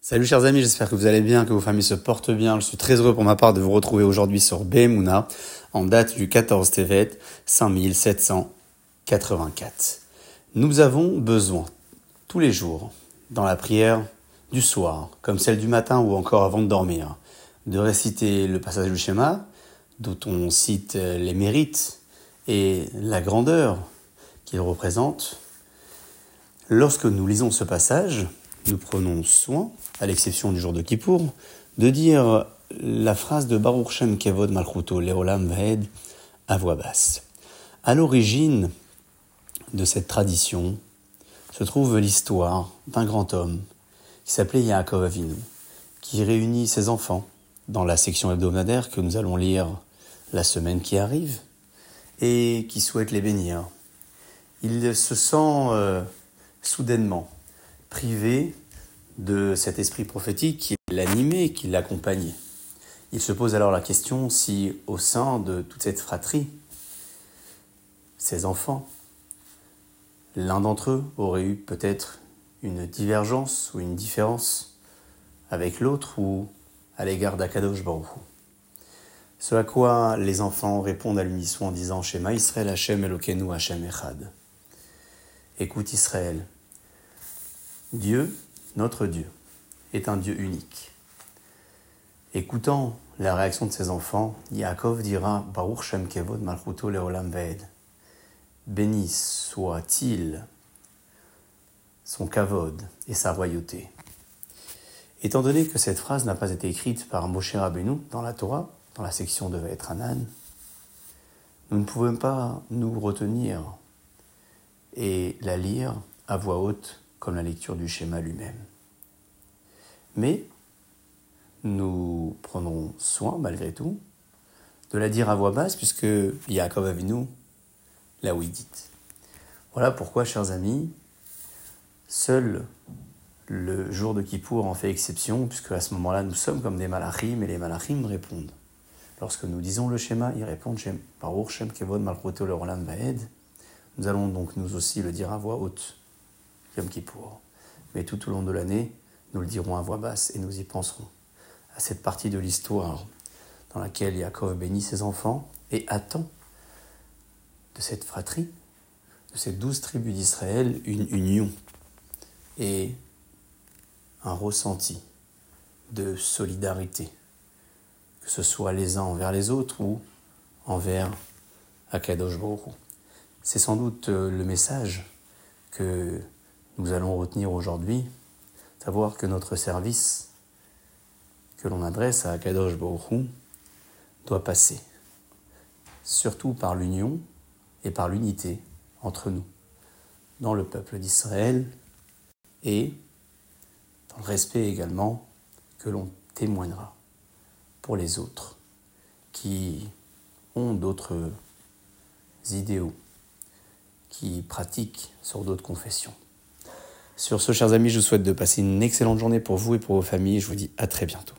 Salut chers amis, j'espère que vous allez bien, que vos familles se portent bien. Je suis très heureux pour ma part de vous retrouver aujourd'hui sur Behemuna en date du 14 Tevet 5784. Nous avons besoin tous les jours dans la prière du soir, comme celle du matin ou encore avant de dormir, de réciter le passage du schéma dont on cite les mérites et la grandeur qu'il représente. Lorsque nous lisons ce passage, nous prenons soin, à l'exception du jour de Kippour, de dire la phrase de Baruch Shem Kevod Malchuto Leolam Vaed à voix basse. À l'origine de cette tradition se trouve l'histoire d'un grand homme qui s'appelait Yaakov Avinu, qui réunit ses enfants dans la section hebdomadaire que nous allons lire la semaine qui arrive et qui souhaite les bénir. Il se sent euh, soudainement privé de cet esprit prophétique qui l'animait, qui l'accompagnait. Il se pose alors la question si au sein de toute cette fratrie, ses enfants, l'un d'entre eux aurait eu peut-être une divergence ou une différence avec l'autre ou à l'égard d'Akadosh Baruch Ce à quoi les enfants répondent à l'unisson en disant Shema Israël Hashem Hashem Echad. Écoute Israël, Dieu, notre Dieu, est un Dieu unique. Écoutant la réaction de ses enfants, Yaakov dira Baruch Shem Kevod Malchuto Leolam Ve'ed. Béni soit-il son kavod et sa royauté. Étant donné que cette phrase n'a pas été écrite par Moshe Rabbeinu dans la Torah, dans la section de Anan, nous ne pouvons pas nous retenir et la lire à voix haute comme la lecture du schéma lui-même. Mais nous prendrons soin, malgré tout, de la dire à voix basse, puisque Yaakov Avinu l'a oui dite. Voilà pourquoi, chers amis, seul le jour de Kippour en fait exception, puisque à ce moment-là, nous sommes comme des malachim, et les malachim répondent. Lorsque nous disons le schéma, ils répondent Baruch Shem Kevod Malchroto le Vaed. Nous allons donc nous aussi le dire à voix haute. Yom Kippour. Mais tout au long de l'année, nous le dirons à voix basse et nous y penserons à cette partie de l'histoire dans laquelle Yaakov bénit ses enfants et attend de cette fratrie, de ces douze tribus d'Israël, une union et un ressenti de solidarité, que ce soit les uns envers les autres ou envers Akadosh C'est sans doute euh, le message que nous allons retenir aujourd'hui, savoir que notre service que l'on adresse à Kadosh Baruch doit passer, surtout par l'union et par l'unité entre nous, dans le peuple d'Israël et dans le respect également que l'on témoignera pour les autres qui ont d'autres idéaux, qui pratiquent sur d'autres confessions. Sur ce, chers amis, je vous souhaite de passer une excellente journée pour vous et pour vos familles. Je vous dis à très bientôt.